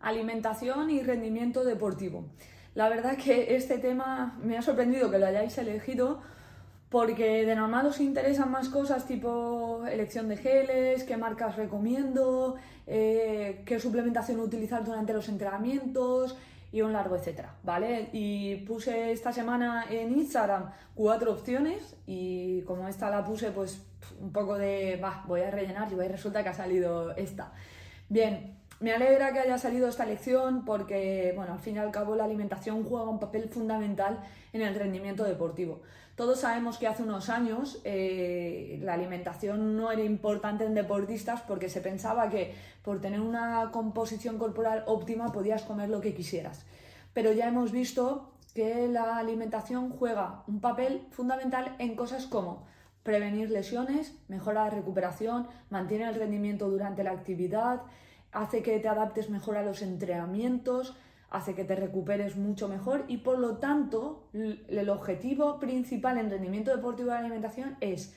alimentación y rendimiento deportivo. La verdad que este tema me ha sorprendido que lo hayáis elegido porque de normal os interesan más cosas tipo elección de geles, qué marcas recomiendo, eh, qué suplementación utilizar durante los entrenamientos y un largo etcétera, ¿vale? Y puse esta semana en Instagram cuatro opciones y como esta la puse pues un poco de, va, voy a rellenar y resulta que ha salido esta. Bien, me alegra que haya salido esta lección porque, bueno, al fin y al cabo la alimentación juega un papel fundamental en el rendimiento deportivo. Todos sabemos que hace unos años eh, la alimentación no era importante en deportistas porque se pensaba que por tener una composición corporal óptima podías comer lo que quisieras. Pero ya hemos visto que la alimentación juega un papel fundamental en cosas como prevenir lesiones, mejora la recuperación, mantiene el rendimiento durante la actividad, hace que te adaptes mejor a los entrenamientos, hace que te recuperes mucho mejor y por lo tanto el objetivo principal en rendimiento deportivo de alimentación es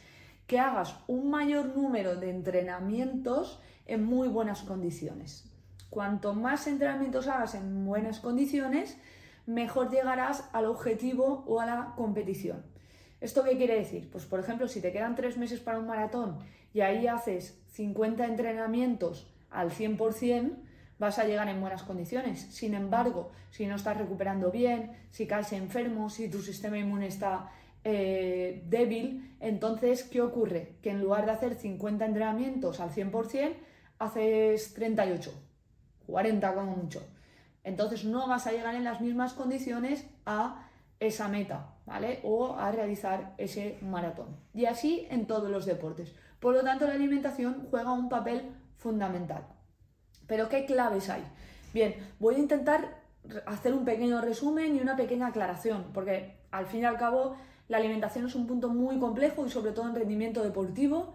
que hagas un mayor número de entrenamientos en muy buenas condiciones. Cuanto más entrenamientos hagas en buenas condiciones, mejor llegarás al objetivo o a la competición. ¿Esto qué quiere decir? Pues por ejemplo, si te quedan tres meses para un maratón y ahí haces 50 entrenamientos al 100%, vas a llegar en buenas condiciones. Sin embargo, si no estás recuperando bien, si caes enfermo, si tu sistema inmune está eh, débil, entonces, ¿qué ocurre? Que en lugar de hacer 50 entrenamientos al 100%, haces 38, 40 como mucho. Entonces no vas a llegar en las mismas condiciones a esa meta, ¿vale? O a realizar ese maratón. Y así en todos los deportes. Por lo tanto, la alimentación juega un papel fundamental. Pero ¿qué claves hay? Bien, voy a intentar hacer un pequeño resumen y una pequeña aclaración, porque al fin y al cabo la alimentación es un punto muy complejo y sobre todo en rendimiento deportivo.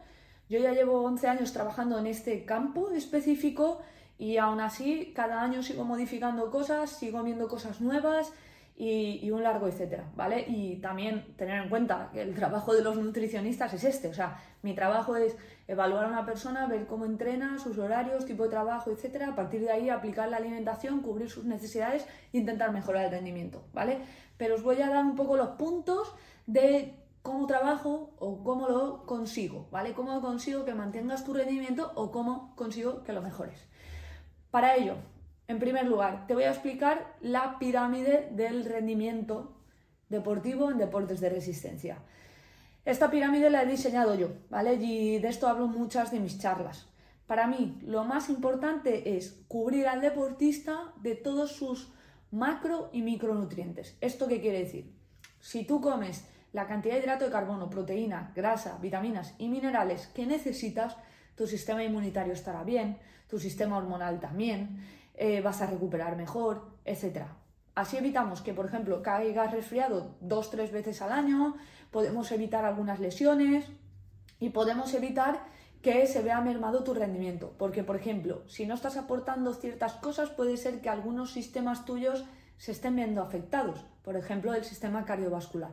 Yo ya llevo 11 años trabajando en este campo específico y aún así cada año sigo modificando cosas, sigo viendo cosas nuevas y, un largo etcétera, ¿vale? Y también tener en cuenta que el trabajo de los nutricionistas es este, o sea, mi trabajo es evaluar a una persona, ver cómo entrena, sus horarios, tipo de trabajo, etcétera, a partir de ahí aplicar la alimentación, cubrir sus necesidades e intentar mejorar el rendimiento, ¿vale? Pero os voy a dar un poco los puntos de cómo trabajo o cómo lo consigo, ¿vale? Cómo consigo que mantengas tu rendimiento o cómo consigo que lo mejores. Para ello, en primer lugar, te voy a explicar la pirámide del rendimiento deportivo en deportes de resistencia. Esta pirámide la he diseñado yo, ¿vale? Y de esto hablo muchas de mis charlas. Para mí, lo más importante es cubrir al deportista de todos sus macro y micronutrientes. ¿Esto qué quiere decir? Si tú comes la cantidad de hidrato de carbono, proteína, grasa, vitaminas y minerales que necesitas, tu sistema inmunitario estará bien, tu sistema hormonal también, eh, vas a recuperar mejor, etc. Así evitamos que, por ejemplo, caigas resfriado dos, tres veces al año, podemos evitar algunas lesiones y podemos evitar que se vea mermado tu rendimiento. Porque, por ejemplo, si no estás aportando ciertas cosas, puede ser que algunos sistemas tuyos se estén viendo afectados. Por ejemplo, el sistema cardiovascular.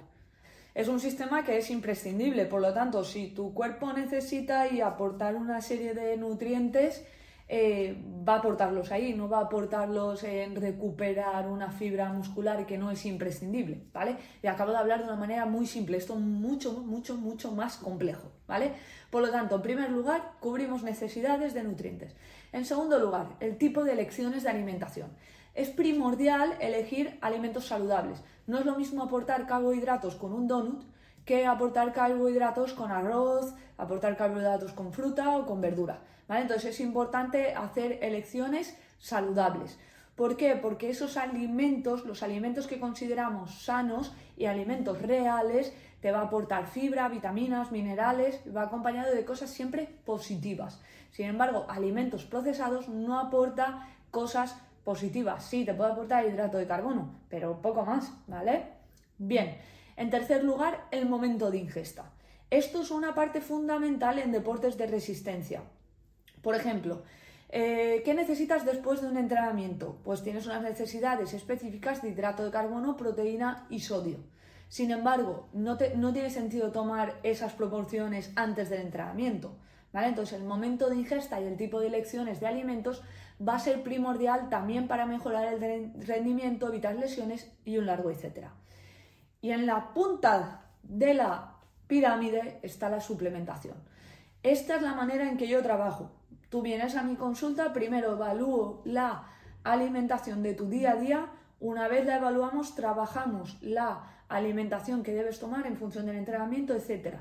Es un sistema que es imprescindible, por lo tanto, si tu cuerpo necesita y aportar una serie de nutrientes, eh, va a aportarlos ahí, no va a aportarlos en recuperar una fibra muscular que no es imprescindible, ¿vale? Y acabo de hablar de una manera muy simple, esto mucho, mucho, mucho más complejo, ¿vale? Por lo tanto, en primer lugar, cubrimos necesidades de nutrientes. En segundo lugar, el tipo de elecciones de alimentación. Es primordial elegir alimentos saludables. No es lo mismo aportar carbohidratos con un donut que aportar carbohidratos con arroz, aportar carbohidratos con fruta o con verdura. Entonces es importante hacer elecciones saludables. ¿Por qué? Porque esos alimentos, los alimentos que consideramos sanos y alimentos reales, te va a aportar fibra, vitaminas, minerales, va acompañado de cosas siempre positivas. Sin embargo, alimentos procesados no aporta cosas positivas. Sí, te puede aportar hidrato de carbono, pero poco más, ¿vale? Bien, en tercer lugar, el momento de ingesta. Esto es una parte fundamental en deportes de resistencia. Por ejemplo, eh, ¿qué necesitas después de un entrenamiento? Pues tienes unas necesidades específicas de hidrato de carbono, proteína y sodio. Sin embargo, no, tiene sentido tomar esas proporciones antes del entrenamiento. Entonces, el momento de ingesta y el tipo de elecciones de alimentos va a ser primordial también para mejorar el rendimiento, evitar lesiones y un largo etcétera. Y en la punta de la pirámide está la suplementación. Esta es la manera en que yo trabajo. Tú vienes a mi consulta, primero evalúo la alimentación de tu día a día, una vez la evaluamos, trabajamos la alimentación que debes tomar en función del entrenamiento, etc.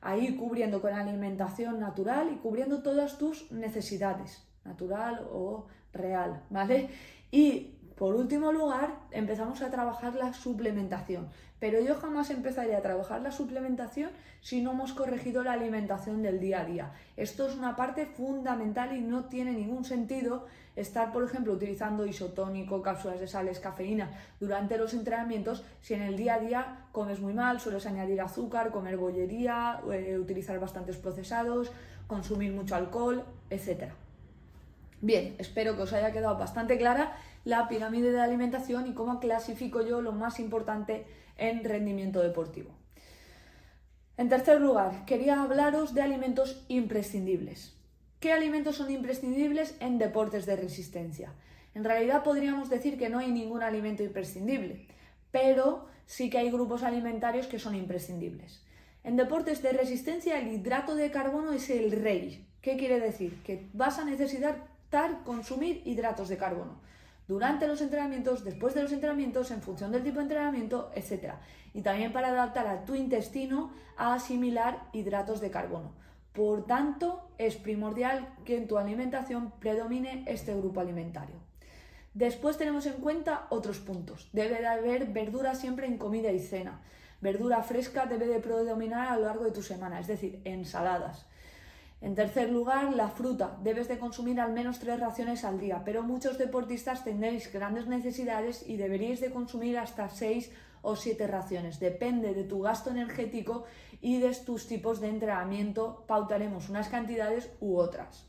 Ahí cubriendo con alimentación natural y cubriendo todas tus necesidades, natural o real, ¿vale? Y por último lugar, empezamos a trabajar la suplementación. Pero yo jamás empezaría a trabajar la suplementación si no hemos corregido la alimentación del día a día. Esto es una parte fundamental y no tiene ningún sentido estar, por ejemplo, utilizando isotónico, cápsulas de sales, cafeína durante los entrenamientos si en el día a día comes muy mal, sueles añadir azúcar, comer bollería, eh, utilizar bastantes procesados, consumir mucho alcohol, etc. Bien, espero que os haya quedado bastante clara la pirámide de alimentación y cómo clasifico yo lo más importante en rendimiento deportivo. En tercer lugar, quería hablaros de alimentos imprescindibles. ¿Qué alimentos son imprescindibles en deportes de resistencia? En realidad podríamos decir que no hay ningún alimento imprescindible, pero sí que hay grupos alimentarios que son imprescindibles. En deportes de resistencia el hidrato de carbono es el rey. ¿Qué quiere decir? Que vas a necesitar consumir hidratos de carbono durante los entrenamientos, después de los entrenamientos, en función del tipo de entrenamiento, etc. Y también para adaptar a tu intestino a asimilar hidratos de carbono. Por tanto, es primordial que en tu alimentación predomine este grupo alimentario. Después tenemos en cuenta otros puntos. Debe de haber verdura siempre en comida y cena. Verdura fresca debe de predominar a lo largo de tu semana, es decir, ensaladas. En tercer lugar, la fruta. Debes de consumir al menos tres raciones al día, pero muchos deportistas tendréis grandes necesidades y deberíais de consumir hasta seis o siete raciones. Depende de tu gasto energético y de tus tipos de entrenamiento. Pautaremos unas cantidades u otras.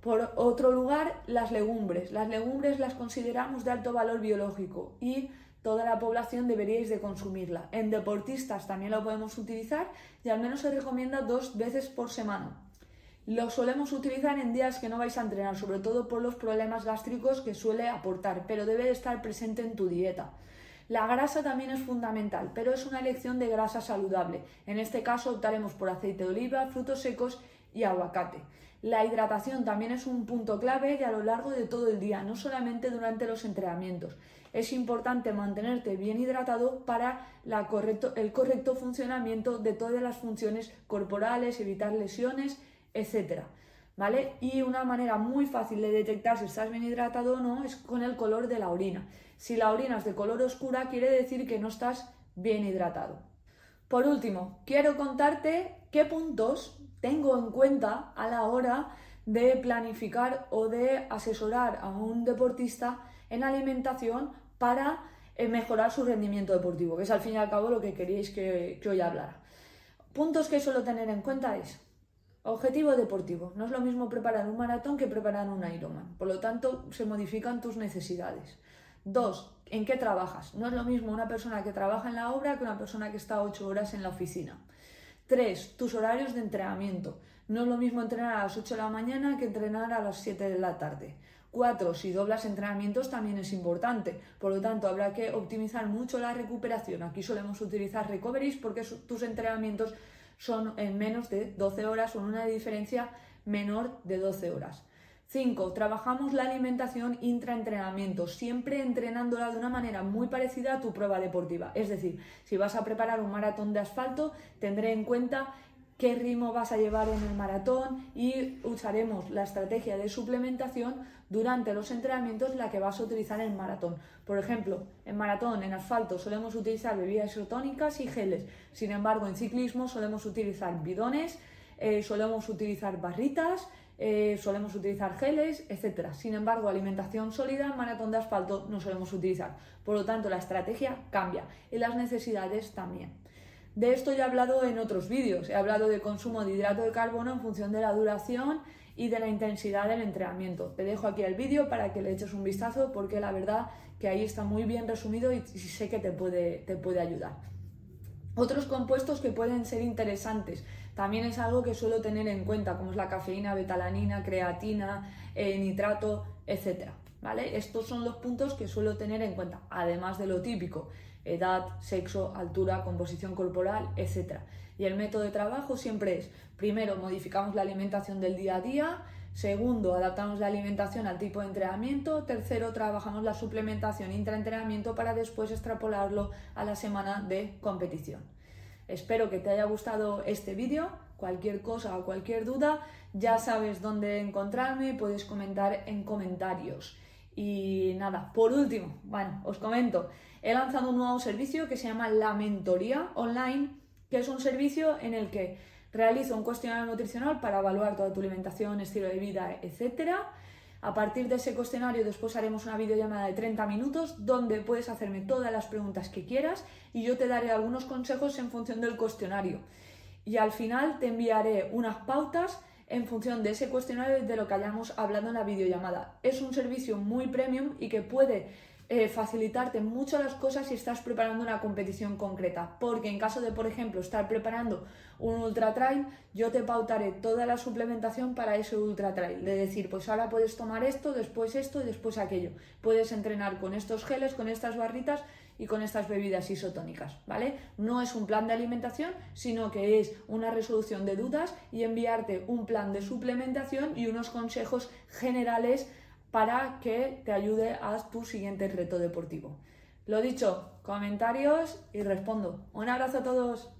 Por otro lugar, las legumbres. Las legumbres las consideramos de alto valor biológico y toda la población deberíais de consumirla. En deportistas también lo podemos utilizar y al menos se recomienda dos veces por semana. Lo solemos utilizar en días que no vais a entrenar, sobre todo por los problemas gástricos que suele aportar, pero debe de estar presente en tu dieta. La grasa también es fundamental, pero es una elección de grasa saludable. En este caso optaremos por aceite de oliva, frutos secos y aguacate. La hidratación también es un punto clave y a lo largo de todo el día, no solamente durante los entrenamientos. Es importante mantenerte bien hidratado para el correcto funcionamiento de todas las funciones corporales, evitar lesiones etcétera. ¿Vale? Y una manera muy fácil de detectar si estás bien hidratado o no es con el color de la orina. Si la orina es de color oscura, quiere decir que no estás bien hidratado. Por último, quiero contarte qué puntos tengo en cuenta a la hora de planificar o de asesorar a un deportista en alimentación para eh, mejorar su rendimiento deportivo, que es al fin y al cabo lo que queríais que, que hoy hablara. Puntos que suelo tener en cuenta es Objetivo deportivo. No es lo mismo preparar un maratón que preparar un Ironman. Por lo tanto, se modifican tus necesidades. Dos, ¿en qué trabajas? No es lo mismo una persona que trabaja en la obra que una persona que está ocho horas en la oficina. Tres, tus horarios de entrenamiento. No es lo mismo entrenar a las 8 de la mañana que entrenar a las 7 de la tarde. Cuatro, si doblas entrenamientos también es importante. Por lo tanto, habrá que optimizar mucho la recuperación. Aquí solemos utilizar recoveries porque tus entrenamientos son en menos de 12 horas o en una diferencia menor de 12 horas. 5. Trabajamos la alimentación intraentrenamiento, siempre entrenándola de una manera muy parecida a tu prueba deportiva. Es decir, si vas a preparar un maratón de asfalto, tendré en cuenta qué ritmo vas a llevar en el maratón y usaremos la estrategia de suplementación durante los entrenamientos la que vas a utilizar en maratón. Por ejemplo, en maratón, en asfalto, solemos utilizar bebidas isotónicas y geles. Sin embargo, en ciclismo solemos utilizar bidones, eh, solemos utilizar barritas, eh, solemos utilizar geles, etc. Sin embargo, alimentación sólida en maratón de asfalto no solemos utilizar. Por lo tanto, la estrategia cambia y las necesidades también. De esto ya he hablado en otros vídeos. He hablado de consumo de hidrato de carbono en función de la duración y de la intensidad del entrenamiento. Te dejo aquí el vídeo para que le eches un vistazo porque la verdad que ahí está muy bien resumido y sé que te puede, te puede ayudar. Otros compuestos que pueden ser interesantes también es algo que suelo tener en cuenta, como es la cafeína, betalanina, creatina, eh, nitrato, etcétera. ¿Vale? Estos son los puntos que suelo tener en cuenta, además de lo típico, edad, sexo, altura, composición corporal, etcétera. Y el método de trabajo siempre es, primero, modificamos la alimentación del día a día, segundo, adaptamos la alimentación al tipo de entrenamiento, tercero, trabajamos la suplementación intraentrenamiento para después extrapolarlo a la semana de competición. Espero que te haya gustado este vídeo, cualquier cosa o cualquier duda, ya sabes dónde encontrarme, puedes comentar en comentarios. Y nada, por último, bueno, os comento, he lanzado un nuevo servicio que se llama La Mentoría Online que es un servicio en el que realizo un cuestionario nutricional para evaluar toda tu alimentación, estilo de vida, etc. A partir de ese cuestionario después haremos una videollamada de 30 minutos donde puedes hacerme todas las preguntas que quieras y yo te daré algunos consejos en función del cuestionario. Y al final te enviaré unas pautas en función de ese cuestionario y de lo que hayamos hablado en la videollamada. Es un servicio muy premium y que puede eh, facilitarte mucho las cosas si estás preparando una competición concreta. Porque en caso de, por ejemplo, estar preparando un ultra trail, yo te pautaré toda la suplementación para ese ultra trail. De decir, pues ahora puedes tomar esto, después esto y después aquello. Puedes entrenar con estos geles, con estas barritas y con estas bebidas isotónicas, ¿vale? No es un plan de alimentación, sino que es una resolución de dudas y enviarte un plan de suplementación y unos consejos generales para que te ayude a tu siguiente reto deportivo. Lo dicho, comentarios y respondo. Un abrazo a todos.